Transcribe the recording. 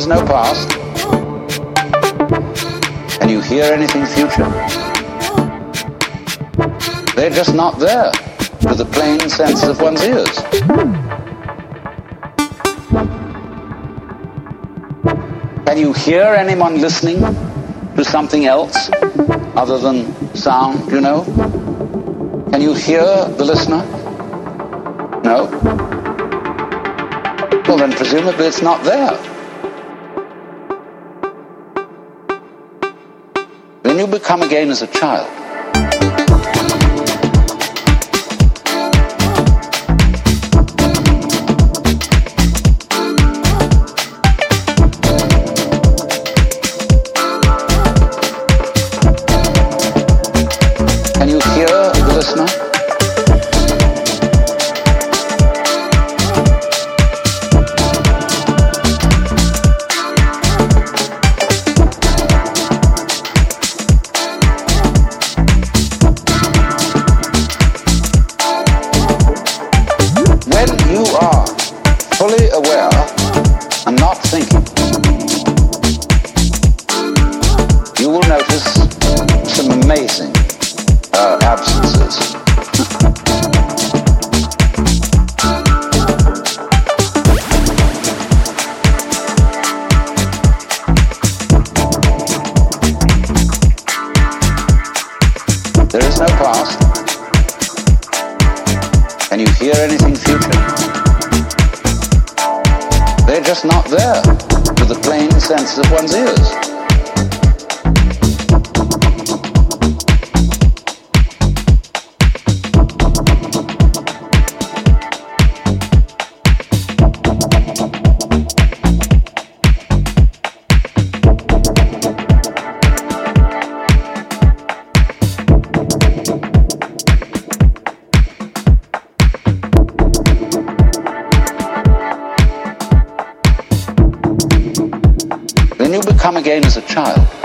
is no past, and you hear anything future. They're just not there to the plain senses of one's ears. Can you hear anyone listening to something else other than sound, you know? Can you hear the listener? No. Well, then presumably it's not there. Then you become again as a child. When you are fully aware and not thinking, you will notice some amazing uh, absences. there is no past. Hear anything future? They're just not there to the plain sense of one's ears. As a child.